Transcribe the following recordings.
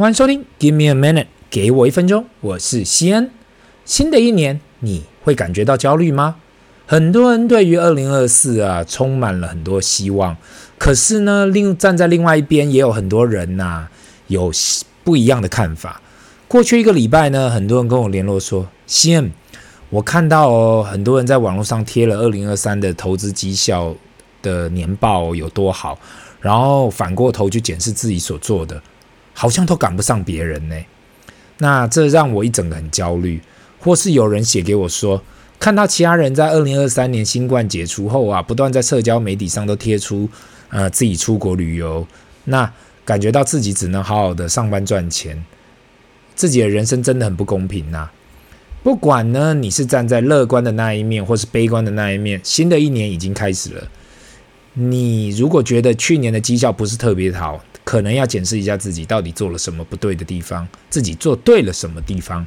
欢迎收听，Give me a minute，给我一分钟，我是西恩。新的一年，你会感觉到焦虑吗？很多人对于二零二四啊，充满了很多希望。可是呢，另站在另外一边，也有很多人呐、有不一样的看法。过去一个礼拜呢，很多人跟我联络说，西恩，我看到哦，很多人在网络上贴了二零二三的投资绩效的年报有多好，然后反过头去检视自己所做的。好像都赶不上别人呢，那这让我一整个很焦虑。或是有人写给我说，看到其他人在二零二三年新冠解除后啊，不断在社交媒体上都贴出呃自己出国旅游，那感觉到自己只能好好的上班赚钱，自己的人生真的很不公平呐。不管呢你是站在乐观的那一面，或是悲观的那一面，新的一年已经开始了。你如果觉得去年的绩效不是特别好，可能要检视一下自己到底做了什么不对的地方，自己做对了什么地方。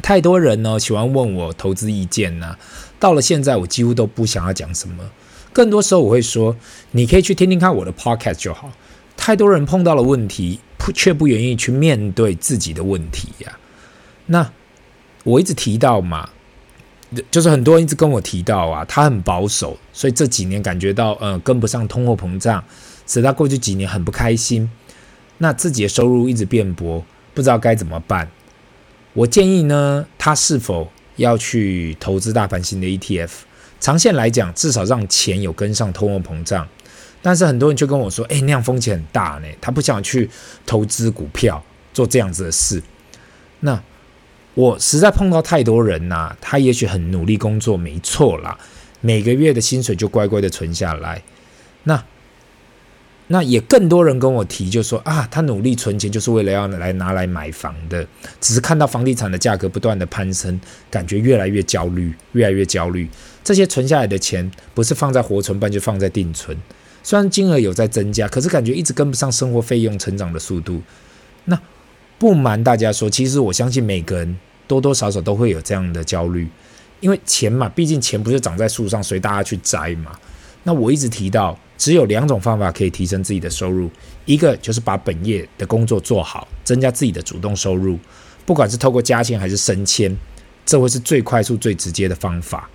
太多人呢喜欢问我投资意见呢、到了现在我几乎都不想要讲什么，更多时候我会说，你可以去听听看我的 podcast 就好。太多人碰到了问题，却不愿意去面对自己的问题呀、那我一直提到嘛，就是很多人一直跟我提到啊，他很保守，所以这几年感觉到呃跟不上通货膨胀。使他过去几年很不开心，那自己的收入一直变薄，不知道该怎么办。我建议呢，他是否要去投资大盘型的 ETF？长线来讲，至少让钱有跟上通货膨胀。但是很多人就跟我说：“哎，那样风险很大呢。”他不想去投资股票，做这样子的事。那我实在碰到太多人呐、他也许很努力工作，没错啦，每个月的薪水就乖乖的存下来。那那也更多人跟我提，就说啊，他努力存钱就是为了要来拿来买房的，只是看到房地产的价格不断的攀升，感觉越来越焦虑，越来越焦虑。这些存下来的钱不是放在活存办，就放在定存，虽然金额有在增加，可是感觉一直跟不上生活费用成长的速度。那不瞒大家说，其实我相信每个人多多少少都会有这样的焦虑，因为钱嘛，毕竟钱不是长在树上随大家去摘嘛。那我一直提到，只有两种方法可以提升自己的收入，一个就是把本业的工作做好，增加自己的主动收入，不管是透过加薪还是升迁，这会是最快速、最直接的方法。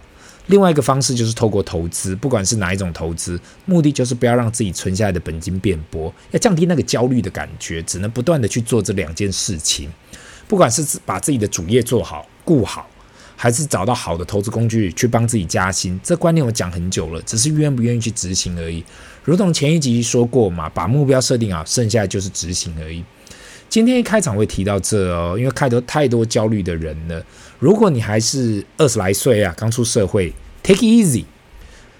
另外一个方式就是透过投资，不管是哪一种投资，目的就是不要让自己存下来的本金变薄，要降低那个焦虑的感觉，只能不断的去做这两件事情，不管是把自己的主业做好、顾好。还是找到好的投资工具去帮自己加薪，这观念我讲很久了，只是愿不愿意去执行而已。如同前一集说过嘛，把目标设定好，剩下的就是执行而已。今天一开场会提到这哦，因为看到太多焦虑的人了。如果你还是二十来岁啊，刚出社会，take easy，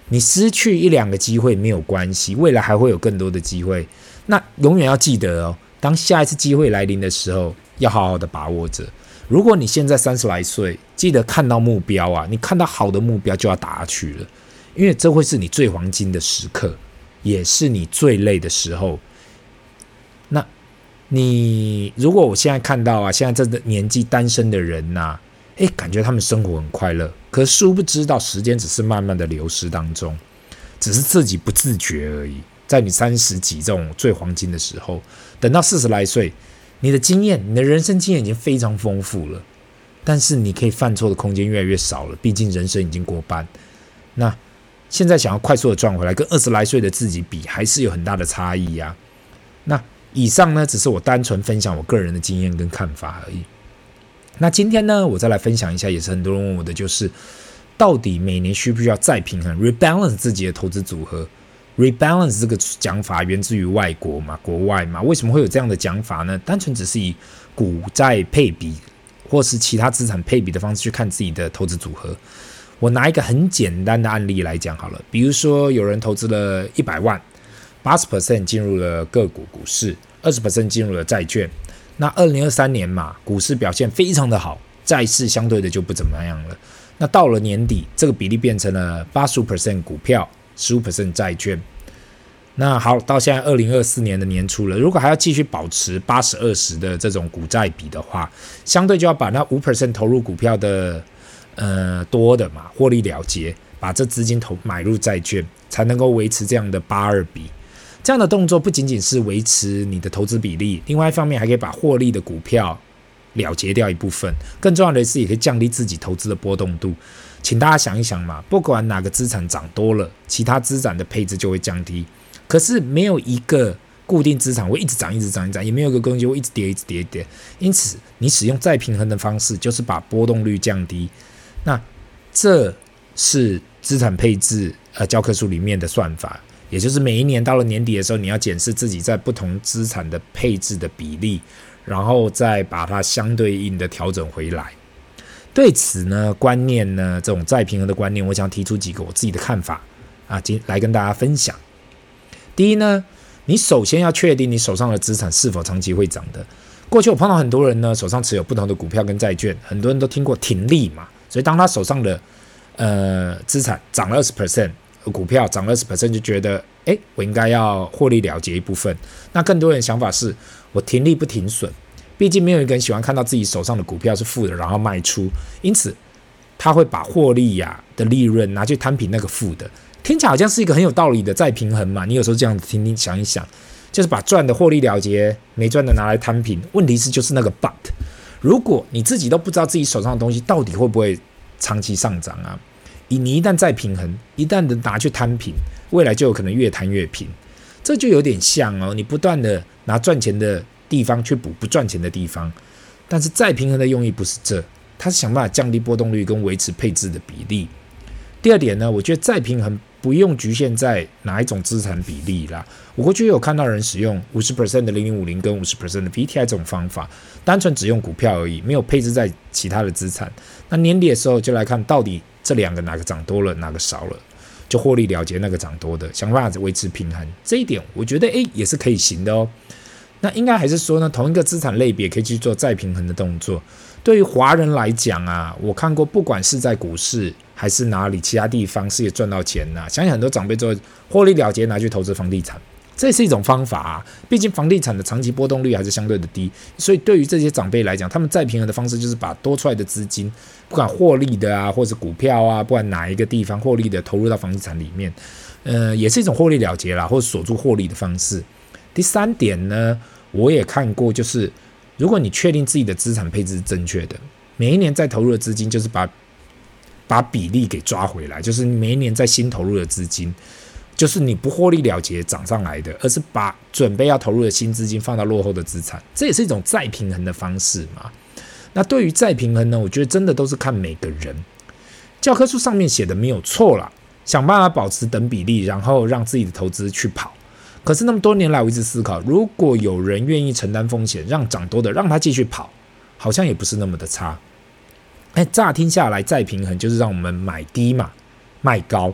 你失去一两个机会没有关系，未来还会有更多的机会。那永远要记得哦，当下一次机会来临的时候，要好好的把握着。如果你现在三十来岁，记得看到目标啊，你看到好的目标就要打下去了，因为这会是你最黄金的时刻，也是你最累的时候。那，你如果我现在看到啊，现在这个年纪单身的人呐，诶，感觉他们生活很快乐，可殊不知道时间只是慢慢的流失当中，只是自己不自觉而已。在你三十几这种最黄金的时候，等到四十来岁。你的经验，你的人生经验已经非常丰富了，但是你可以犯错的空间越来越少了。毕竟人生已经过半，那现在想要快速的赚回来，跟二十来岁的自己比，还是有很大的差异呀。那以上呢，只是我单纯分享我个人的经验跟看法而已。那今天呢，我再来分享一下，也是很多人问我的，就是到底每年需不需要再平衡，rebalance 自己的投资组合？Rebalance 这个讲法源自于外国嘛，国外嘛，为什么会有这样的讲法呢？单纯只是以股债配比或是其他资产配比的方式去看自己的投资组合。我拿一个很简单的案例来讲好了，比如说有人投资了一百万，八十 percent 进入了个股股市，二十 percent 进入了债券。那二零二三年嘛，股市表现非常的好，债市相对的就不怎么样了。那到了年底，这个比例变成了八十五 percent 股票。十五 percent 债券，那好，到现在二零二四年的年初了，如果还要继续保持八十二十的这种股债比的话，相对就要把那五 percent 投入股票的呃多的嘛获利了结，把这资金投买入债券，才能够维持这样的八二比。这样的动作不仅仅是维持你的投资比例，另外一方面还可以把获利的股票了结掉一部分。更重要的是，也可以降低自己投资的波动度。请大家想一想嘛，不管哪个资产涨多了，其他资产的配置就会降低。可是没有一个固定资产会一直涨、一直涨、一直涨，也没有一个东西会一直跌、一直跌、一直跌。因此，你使用再平衡的方式，就是把波动率降低。那这是资产配置呃教科书里面的算法，也就是每一年到了年底的时候，你要检视自己在不同资产的配置的比例，然后再把它相对应的调整回来。对此呢，观念呢，这种再平衡的观念，我想提出几个我自己的看法啊，今来跟大家分享。第一呢，你首先要确定你手上的资产是否长期会涨的。过去我碰到很多人呢，手上持有不同的股票跟债券，很多人都听过停利嘛，所以当他手上的呃资产涨了二十 percent，股票涨了二十百分就觉得哎，我应该要获利了结一部分。那更多人想法是我停利不停损。毕竟没有一个人喜欢看到自己手上的股票是负的，然后卖出，因此他会把获利呀、的利润拿去摊平那个负的。听起来好像是一个很有道理的再平衡嘛。你有时候这样子听听想一想，就是把赚的获利了结，没赚的拿来摊平。问题是就是那个 but，如果你自己都不知道自己手上的东西到底会不会长期上涨啊，你一旦再平衡，一旦的拿去摊平，未来就有可能越摊越平。这就有点像哦，你不断的拿赚钱的。地方去补不赚钱的地方，但是再平衡的用意不是这，它是想办法降低波动率跟维持配置的比例。第二点呢，我觉得再平衡不用局限在哪一种资产比例啦。我过去有看到人使用五十 percent 的零零五零跟五十 percent 的 VTI 这种方法，单纯只用股票而已，没有配置在其他的资产。那年底的时候就来看到底这两个哪个涨多了，哪个少了，就获利了结那个涨多的，想办法维持平衡。这一点我觉得诶也是可以行的哦。那应该还是说呢，同一个资产类别可以去做再平衡的动作。对于华人来讲啊，我看过，不管是在股市还是哪里其他地方，是也赚到钱呐、啊。相信很多长辈都获利了结，拿去投资房地产，这是一种方法啊。毕竟房地产的长期波动率还是相对的低，所以对于这些长辈来讲，他们再平衡的方式就是把多出来的资金，不管获利的啊，或者是股票啊，不管哪一个地方获利的，投入到房地产里面，呃，也是一种获利了结啦，或者锁住获利的方式。第三点呢，我也看过，就是如果你确定自己的资产配置是正确的，每一年再投入的资金就是把把比例给抓回来，就是每一年在新投入的资金，就是你不获利了结涨上来的，而是把准备要投入的新资金放到落后的资产，这也是一种再平衡的方式嘛。那对于再平衡呢，我觉得真的都是看每个人，教科书上面写的没有错啦，想办法保持等比例，然后让自己的投资去跑。可是那么多年来，我一直思考，如果有人愿意承担风险，让涨多的让他继续跑，好像也不是那么的差。哎，乍听下来，再平衡就是让我们买低嘛，卖高，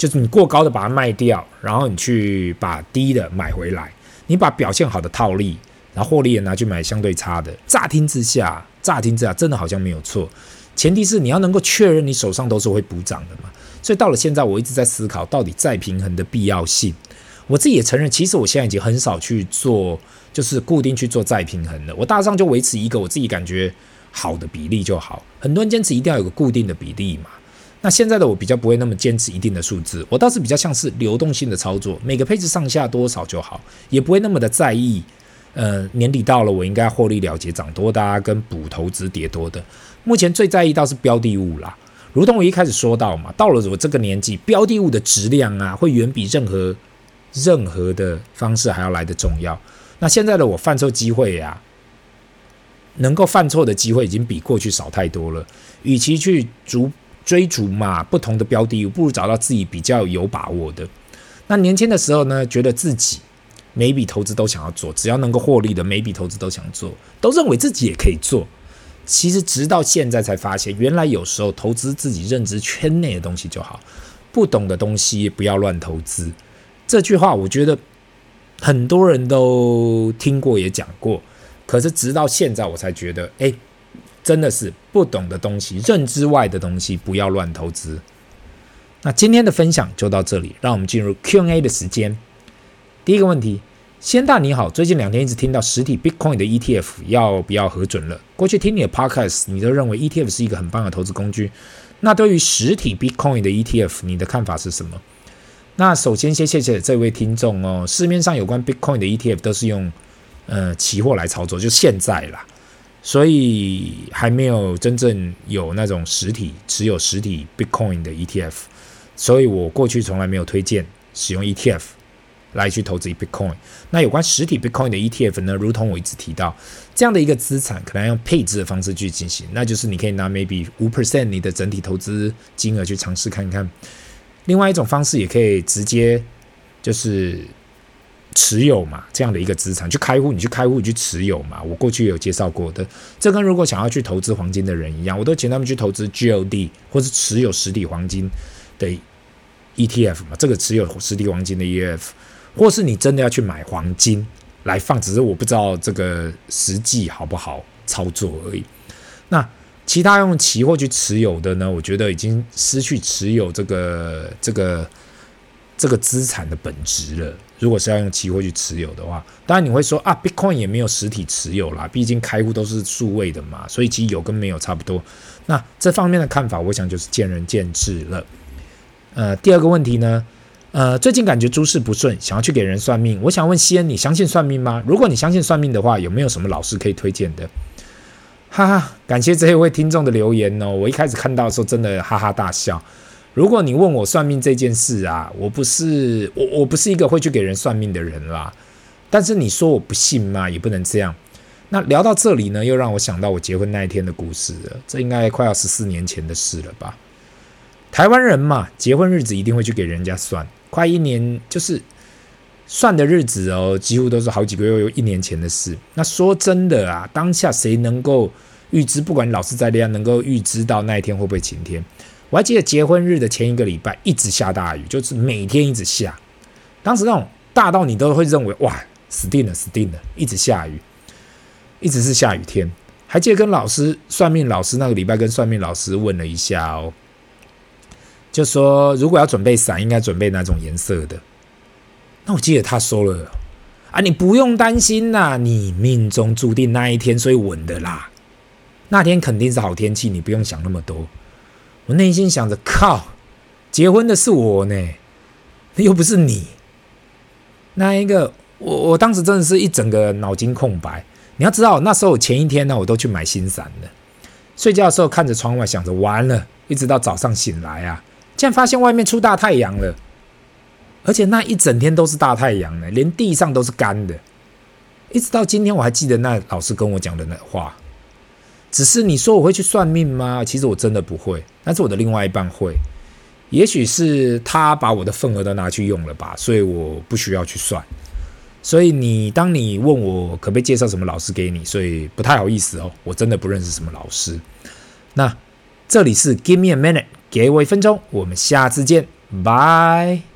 就是你过高的把它卖掉，然后你去把低的买回来，你把表现好的套利，然后获利也拿去买相对差的。乍听之下，乍听之下，真的好像没有错。前提是你要能够确认你手上都是会补涨的嘛。所以到了现在，我一直在思考，到底再平衡的必要性。我自己也承认，其实我现在已经很少去做，就是固定去做再平衡了。我大上就维持一个我自己感觉好的比例就好。很多人坚持一定要有个固定的比例嘛。那现在的我比较不会那么坚持一定的数字，我倒是比较像是流动性的操作，每个配置上下多少就好，也不会那么的在意。呃，年底到了，我应该获利了结涨多的，跟补投资跌多的。目前最在意倒是标的物啦，如同我一开始说到嘛，到了我这个年纪，标的物的质量啊，会远比任何。任何的方式还要来的重要。那现在的我犯错机会呀、能够犯错的机会已经比过去少太多了。与其去逐追逐嘛不同的标的，不如找到自己比较有把握的。那年轻的时候呢，觉得自己每笔投资都想要做，只要能够获利的每笔投资都想做，都认为自己也可以做。其实直到现在才发现，原来有时候投资自己认知圈内的东西就好，不懂的东西不要乱投资。这句话我觉得很多人都听过也讲过，可是直到现在我才觉得，哎，真的是不懂的东西、认知外的东西不要乱投资。那今天的分享就到这里，让我们进入 Q&A 的时间。第一个问题，先大你好，最近两天一直听到实体 Bitcoin 的 ETF 要不要核准了？过去听你的 Podcast，你都认为 ETF 是一个很棒的投资工具。那对于实体 Bitcoin 的 ETF，你的看法是什么？那首先先谢谢这位听众哦。市面上有关 Bitcoin 的 ETF 都是用呃期货来操作，就现在啦，所以还没有真正有那种实体持有实体 Bitcoin 的 ETF，所以我过去从来没有推荐使用 ETF。来去投资 Bitcoin，那有关实体 Bitcoin 的 ETF 呢？如同我一直提到，这样的一个资产可能要用配置的方式去进行，那就是你可以拿 maybe 五 percent 你的整体投资金额去尝试看看。另外一种方式也可以直接就是持有嘛，这样的一个资产去开户，你去开户你去持有嘛。我过去有介绍过的，这跟如果想要去投资黄金的人一样，我都请他们去投资 GLD 或是持有实体黄金的 ETF 嘛，这个持有实体黄金的 ETF。或是你真的要去买黄金来放，只是我不知道这个实际好不好操作而已。那其他用期货去持有的呢？我觉得已经失去持有这个这个这个资产的本质了。如果是要用期货去持有的话，当然你会说啊，Bitcoin 也没有实体持有啦，毕竟开户都是数位的嘛，所以其实有跟没有差不多。那这方面的看法，我想就是见仁见智了。呃，第二个问题呢？呃，最近感觉诸事不顺，想要去给人算命。我想问西恩，你相信算命吗？如果你相信算命的话，有没有什么老师可以推荐的？哈哈，感谢这一位听众的留言哦。我一开始看到的时候，真的哈哈大笑。如果你问我算命这件事啊，我不是我我不是一个会去给人算命的人啦。但是你说我不信嘛，也不能这样。那聊到这里呢，又让我想到我结婚那一天的故事了。这应该快要十四年前的事了吧？台湾人嘛，结婚日子一定会去给人家算。快一年，就是算的日子哦，几乎都是好几个月、一年前的事。那说真的啊，当下谁能够预知？不管老师再厉害，能够预知到那一天会不会晴天？我还记得结婚日的前一个礼拜一直下大雨，就是每天一直下。当时那种大到你都会认为哇，死定了，死定了，一直下雨，一直是下雨天。还记得跟老师算命老师那个礼拜跟算命老师问了一下哦。就说如果要准备伞，应该准备哪种颜色的？那我记得他说了啊，你不用担心呐，你命中注定那一天，所以稳的啦。那天肯定是好天气，你不用想那么多。我内心想着，靠，结婚的是我呢，又不是你。那一个，我我当时真的是一整个脑筋空白。你要知道，那时候我前一天呢，我都去买新伞了。睡觉的时候看着窗外，想着完了，一直到早上醒来啊。竟然发现外面出大太阳了，而且那一整天都是大太阳呢，连地上都是干的。一直到今天，我还记得那老师跟我讲的那话。只是你说我会去算命吗？其实我真的不会，但是我的另外一半会。也许是他把我的份额都拿去用了吧，所以我不需要去算。所以你当你问我可不可以介绍什么老师给你，所以不太好意思哦，我真的不认识什么老师。那这里是 Give me a minute。给我一分钟，我们下次见，拜。